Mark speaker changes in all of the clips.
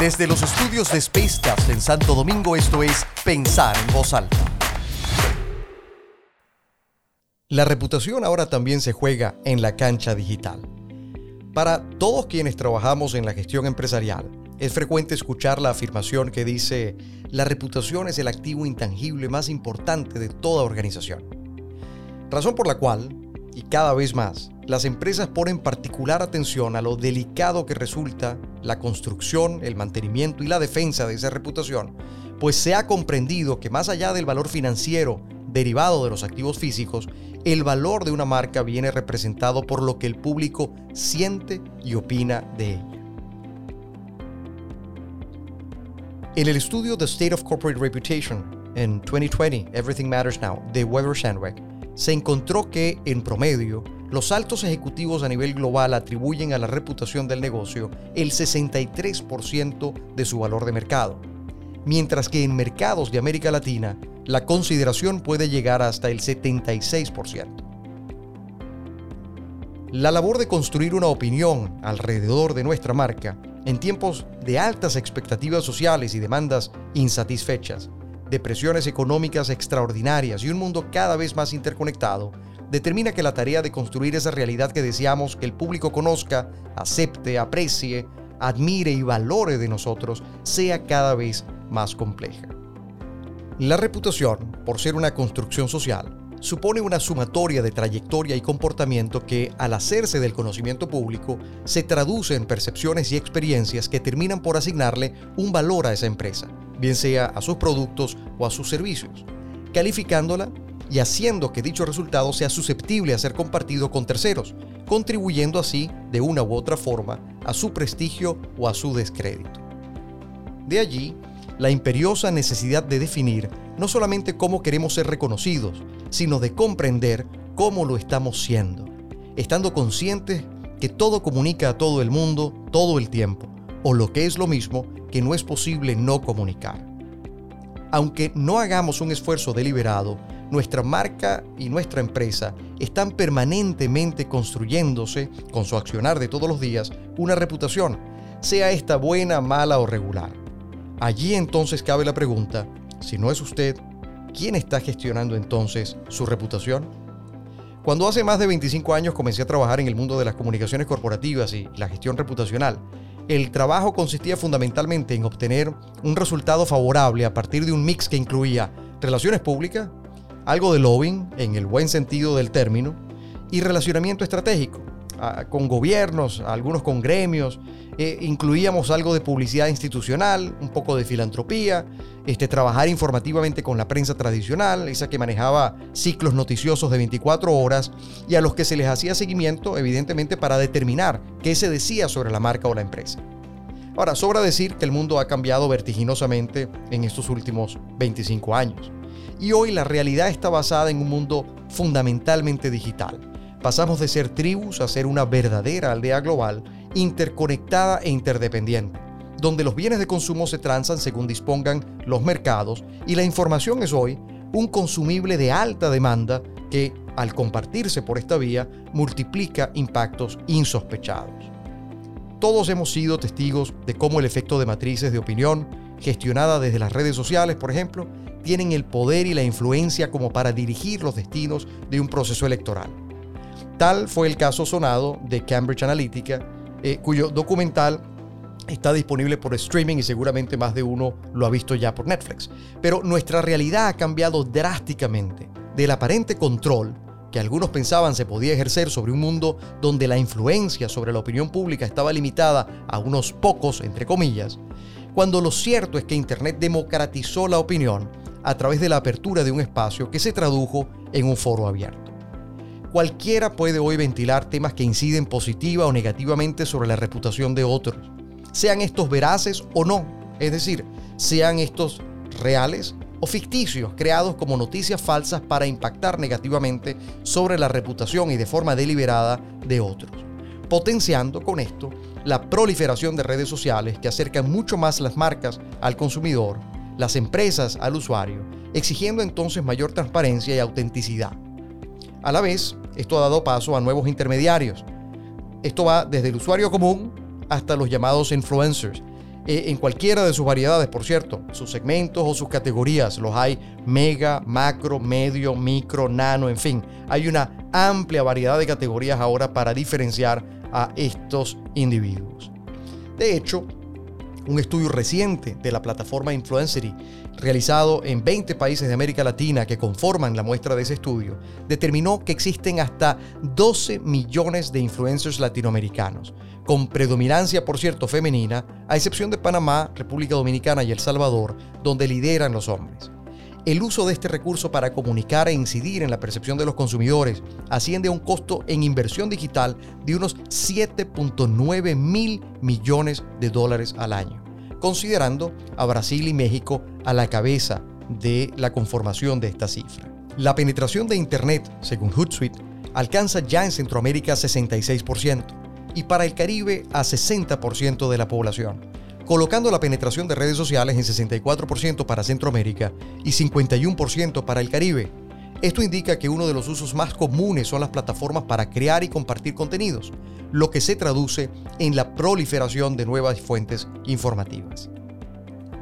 Speaker 1: Desde los estudios de Spacecast en Santo Domingo, esto es Pensar en Voz Alta. La reputación ahora también se juega en la cancha digital. Para todos quienes trabajamos en la gestión empresarial, es frecuente escuchar la afirmación que dice, la reputación es el activo intangible más importante de toda organización. Razón por la cual, y cada vez más, las empresas ponen particular atención a lo delicado que resulta la construcción, el mantenimiento y la defensa de esa reputación, pues se ha comprendido que más allá del valor financiero derivado de los activos físicos, el valor de una marca viene representado por lo que el público siente y opina de ella. En el estudio The State of Corporate Reputation en 2020, Everything Matters Now, de Weber Shandwick, se encontró que, en promedio, los altos ejecutivos a nivel global atribuyen a la reputación del negocio el 63% de su valor de mercado, mientras que en mercados de América Latina la consideración puede llegar hasta el 76%. La labor de construir una opinión alrededor de nuestra marca en tiempos de altas expectativas sociales y demandas insatisfechas, de presiones económicas extraordinarias y un mundo cada vez más interconectado, determina que la tarea de construir esa realidad que deseamos que el público conozca, acepte, aprecie, admire y valore de nosotros sea cada vez más compleja. La reputación, por ser una construcción social, supone una sumatoria de trayectoria y comportamiento que, al hacerse del conocimiento público, se traduce en percepciones y experiencias que terminan por asignarle un valor a esa empresa, bien sea a sus productos o a sus servicios, calificándola y haciendo que dicho resultado sea susceptible a ser compartido con terceros, contribuyendo así, de una u otra forma, a su prestigio o a su descrédito. De allí, la imperiosa necesidad de definir no solamente cómo queremos ser reconocidos, sino de comprender cómo lo estamos siendo, estando conscientes que todo comunica a todo el mundo todo el tiempo, o lo que es lo mismo, que no es posible no comunicar. Aunque no hagamos un esfuerzo deliberado, nuestra marca y nuestra empresa están permanentemente construyéndose, con su accionar de todos los días, una reputación, sea esta buena, mala o regular. Allí entonces cabe la pregunta, si no es usted, ¿quién está gestionando entonces su reputación? Cuando hace más de 25 años comencé a trabajar en el mundo de las comunicaciones corporativas y la gestión reputacional, el trabajo consistía fundamentalmente en obtener un resultado favorable a partir de un mix que incluía relaciones públicas, algo de lobbying en el buen sentido del término y relacionamiento estratégico con gobiernos, algunos con gremios, eh, incluíamos algo de publicidad institucional, un poco de filantropía, este, trabajar informativamente con la prensa tradicional, esa que manejaba ciclos noticiosos de 24 horas y a los que se les hacía seguimiento, evidentemente, para determinar qué se decía sobre la marca o la empresa. Ahora, sobra decir que el mundo ha cambiado vertiginosamente en estos últimos 25 años. Y hoy la realidad está basada en un mundo fundamentalmente digital pasamos de ser tribus a ser una verdadera aldea global, interconectada e interdependiente, donde los bienes de consumo se transan según dispongan los mercados y la información es hoy un consumible de alta demanda que, al compartirse por esta vía, multiplica impactos insospechados. Todos hemos sido testigos de cómo el efecto de matrices de opinión, gestionada desde las redes sociales, por ejemplo, tienen el poder y la influencia como para dirigir los destinos de un proceso electoral. Tal fue el caso sonado de Cambridge Analytica, eh, cuyo documental está disponible por streaming y seguramente más de uno lo ha visto ya por Netflix. Pero nuestra realidad ha cambiado drásticamente del aparente control que algunos pensaban se podía ejercer sobre un mundo donde la influencia sobre la opinión pública estaba limitada a unos pocos, entre comillas, cuando lo cierto es que Internet democratizó la opinión a través de la apertura de un espacio que se tradujo en un foro abierto. Cualquiera puede hoy ventilar temas que inciden positiva o negativamente sobre la reputación de otros, sean estos veraces o no, es decir, sean estos reales o ficticios, creados como noticias falsas para impactar negativamente sobre la reputación y de forma deliberada de otros, potenciando con esto la proliferación de redes sociales que acercan mucho más las marcas al consumidor, las empresas al usuario, exigiendo entonces mayor transparencia y autenticidad. A la vez, esto ha dado paso a nuevos intermediarios. Esto va desde el usuario común hasta los llamados influencers, eh, en cualquiera de sus variedades, por cierto, sus segmentos o sus categorías. Los hay mega, macro, medio, micro, nano, en fin. Hay una amplia variedad de categorías ahora para diferenciar a estos individuos. De hecho, un estudio reciente de la plataforma Influencery, realizado en 20 países de América Latina que conforman la muestra de ese estudio, determinó que existen hasta 12 millones de influencers latinoamericanos, con predominancia, por cierto, femenina, a excepción de Panamá, República Dominicana y El Salvador, donde lideran los hombres. El uso de este recurso para comunicar e incidir en la percepción de los consumidores asciende a un costo en inversión digital de unos 7.9 mil millones de dólares al año, considerando a Brasil y México a la cabeza de la conformación de esta cifra. La penetración de Internet, según Hootsuite, alcanza ya en Centroamérica 66% y para el Caribe a 60% de la población colocando la penetración de redes sociales en 64% para Centroamérica y 51% para el Caribe. Esto indica que uno de los usos más comunes son las plataformas para crear y compartir contenidos, lo que se traduce en la proliferación de nuevas fuentes informativas.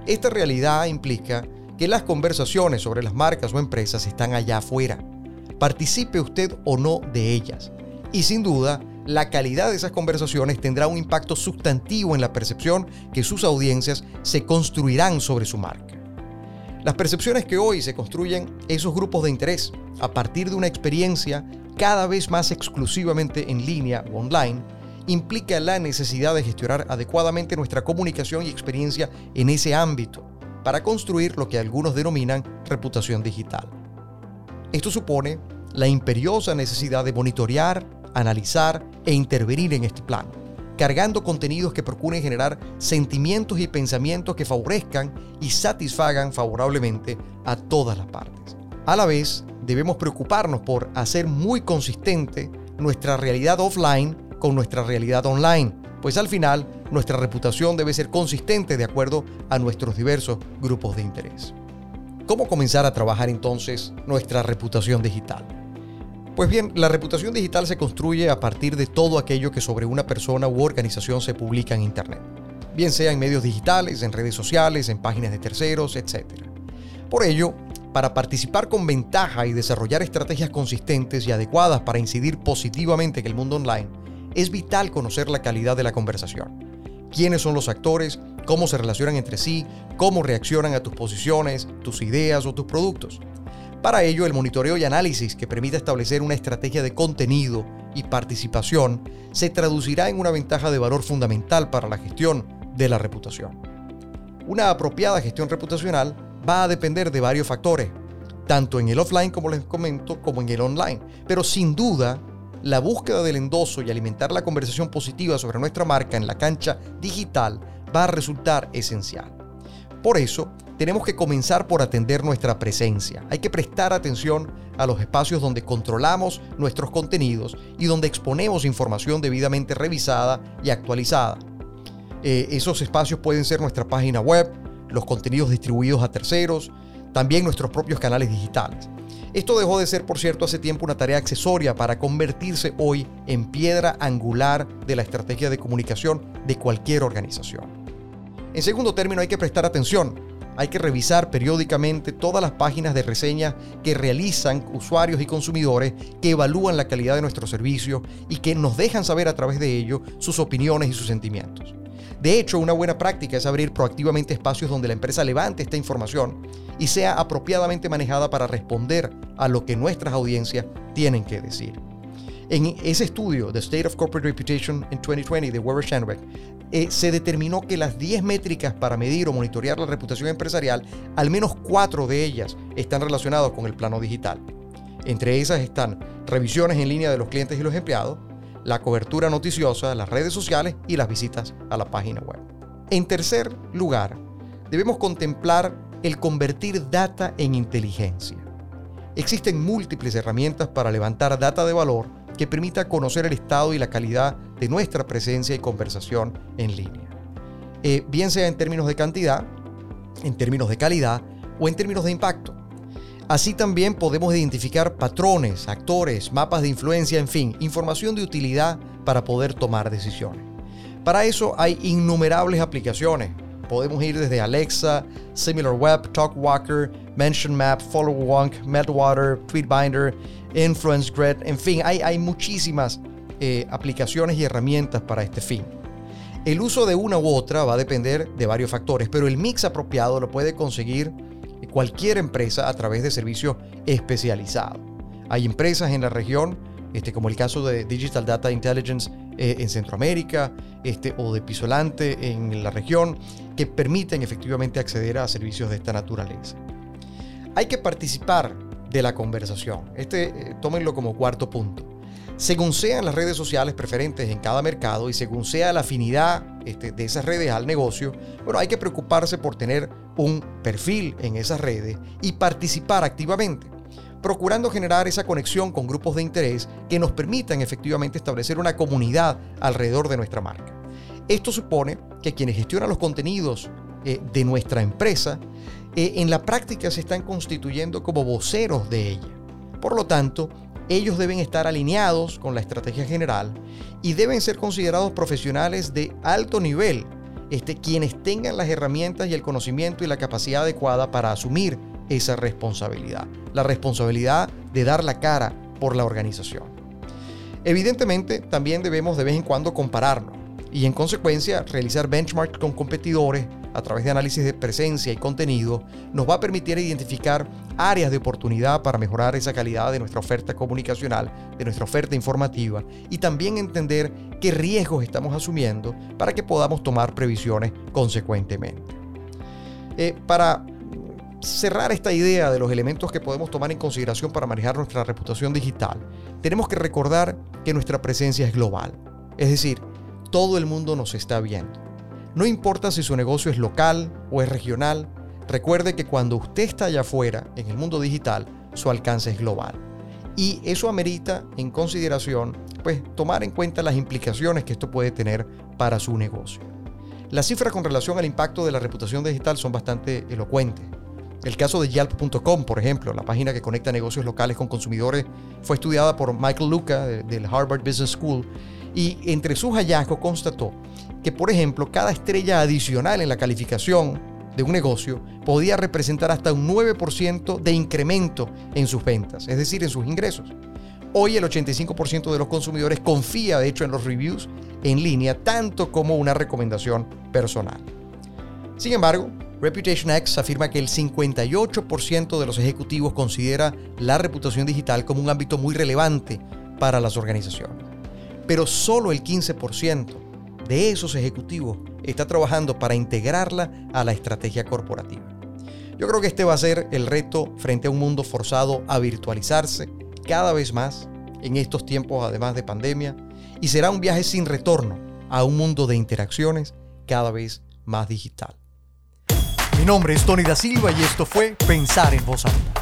Speaker 1: Esta realidad implica que las conversaciones sobre las marcas o empresas están allá afuera. Participe usted o no de ellas. Y sin duda, la calidad de esas conversaciones tendrá un impacto sustantivo en la percepción que sus audiencias se construirán sobre su marca. Las percepciones que hoy se construyen esos grupos de interés a partir de una experiencia cada vez más exclusivamente en línea o online implica la necesidad de gestionar adecuadamente nuestra comunicación y experiencia en ese ámbito para construir lo que algunos denominan reputación digital. Esto supone la imperiosa necesidad de monitorear, analizar e intervenir en este plan, cargando contenidos que procuren generar sentimientos y pensamientos que favorezcan y satisfagan favorablemente a todas las partes. A la vez, debemos preocuparnos por hacer muy consistente nuestra realidad offline con nuestra realidad online, pues al final nuestra reputación debe ser consistente de acuerdo a nuestros diversos grupos de interés. ¿Cómo comenzar a trabajar entonces nuestra reputación digital? Pues bien, la reputación digital se construye a partir de todo aquello que sobre una persona u organización se publica en Internet, bien sea en medios digitales, en redes sociales, en páginas de terceros, etc. Por ello, para participar con ventaja y desarrollar estrategias consistentes y adecuadas para incidir positivamente en el mundo online, es vital conocer la calidad de la conversación. Quiénes son los actores, cómo se relacionan entre sí, cómo reaccionan a tus posiciones, tus ideas o tus productos. Para ello, el monitoreo y análisis que permita establecer una estrategia de contenido y participación se traducirá en una ventaja de valor fundamental para la gestión de la reputación. Una apropiada gestión reputacional va a depender de varios factores, tanto en el offline como les comento, como en el online. Pero sin duda, la búsqueda del endoso y alimentar la conversación positiva sobre nuestra marca en la cancha digital va a resultar esencial. Por eso, tenemos que comenzar por atender nuestra presencia. Hay que prestar atención a los espacios donde controlamos nuestros contenidos y donde exponemos información debidamente revisada y actualizada. Eh, esos espacios pueden ser nuestra página web, los contenidos distribuidos a terceros, también nuestros propios canales digitales. Esto dejó de ser, por cierto, hace tiempo una tarea accesoria para convertirse hoy en piedra angular de la estrategia de comunicación de cualquier organización. En segundo término, hay que prestar atención hay que revisar periódicamente todas las páginas de reseña que realizan usuarios y consumidores que evalúan la calidad de nuestro servicio y que nos dejan saber a través de ello sus opiniones y sus sentimientos. De hecho, una buena práctica es abrir proactivamente espacios donde la empresa levante esta información y sea apropiadamente manejada para responder a lo que nuestras audiencias tienen que decir. En ese estudio, The State of Corporate Reputation in 2020 de Weber Shandbeck, eh, se determinó que las 10 métricas para medir o monitorear la reputación empresarial, al menos 4 de ellas están relacionadas con el plano digital. Entre esas están revisiones en línea de los clientes y los empleados, la cobertura noticiosa, las redes sociales y las visitas a la página web. En tercer lugar, debemos contemplar el convertir data en inteligencia. Existen múltiples herramientas para levantar data de valor que permita conocer el estado y la calidad de nuestra presencia y conversación en línea. Eh, bien sea en términos de cantidad, en términos de calidad o en términos de impacto. Así también podemos identificar patrones, actores, mapas de influencia, en fin, información de utilidad para poder tomar decisiones. Para eso hay innumerables aplicaciones. Podemos ir desde Alexa, SimilarWeb, TalkWalker, MentionMap, FollowWonk, Meltwater, TweetBinder, InfluenceGrid, en fin, hay, hay muchísimas eh, aplicaciones y herramientas para este fin. El uso de una u otra va a depender de varios factores, pero el mix apropiado lo puede conseguir cualquier empresa a través de servicios especializados. Hay empresas en la región, este, como el caso de Digital Data Intelligence eh, en Centroamérica este, o de Pisolante en la región, que permiten efectivamente acceder a servicios de esta naturaleza. Hay que participar de la conversación. Este, eh, tómenlo como cuarto punto. Según sean las redes sociales preferentes en cada mercado y según sea la afinidad este, de esas redes al negocio, bueno, hay que preocuparse por tener un perfil en esas redes y participar activamente procurando generar esa conexión con grupos de interés que nos permitan efectivamente establecer una comunidad alrededor de nuestra marca. Esto supone que quienes gestionan los contenidos eh, de nuestra empresa eh, en la práctica se están constituyendo como voceros de ella. Por lo tanto, ellos deben estar alineados con la estrategia general y deben ser considerados profesionales de alto nivel, este, quienes tengan las herramientas y el conocimiento y la capacidad adecuada para asumir esa responsabilidad, la responsabilidad de dar la cara por la organización. Evidentemente, también debemos de vez en cuando compararnos y en consecuencia realizar benchmarks con competidores a través de análisis de presencia y contenido nos va a permitir identificar áreas de oportunidad para mejorar esa calidad de nuestra oferta comunicacional, de nuestra oferta informativa y también entender qué riesgos estamos asumiendo para que podamos tomar previsiones consecuentemente. Eh, para cerrar esta idea de los elementos que podemos tomar en consideración para manejar nuestra reputación digital, tenemos que recordar que nuestra presencia es global. Es decir, todo el mundo nos está viendo. No importa si su negocio es local o es regional, recuerde que cuando usted está allá afuera, en el mundo digital, su alcance es global. Y eso amerita en consideración, pues, tomar en cuenta las implicaciones que esto puede tener para su negocio. Las cifras con relación al impacto de la reputación digital son bastante elocuentes. El caso de Yelp.com, por ejemplo, la página que conecta negocios locales con consumidores, fue estudiada por Michael Luca del Harvard Business School y entre sus hallazgos constató que, por ejemplo, cada estrella adicional en la calificación de un negocio podía representar hasta un 9% de incremento en sus ventas, es decir, en sus ingresos. Hoy el 85% de los consumidores confía, de hecho, en los reviews en línea, tanto como una recomendación personal. Sin embargo, Reputation X afirma que el 58% de los ejecutivos considera la reputación digital como un ámbito muy relevante para las organizaciones. Pero solo el 15% de esos ejecutivos está trabajando para integrarla a la estrategia corporativa. Yo creo que este va a ser el reto frente a un mundo forzado a virtualizarse cada vez más en estos tiempos además de pandemia y será un viaje sin retorno a un mundo de interacciones cada vez más digital. Mi nombre es Tony da Silva y esto fue Pensar en Voz Alta.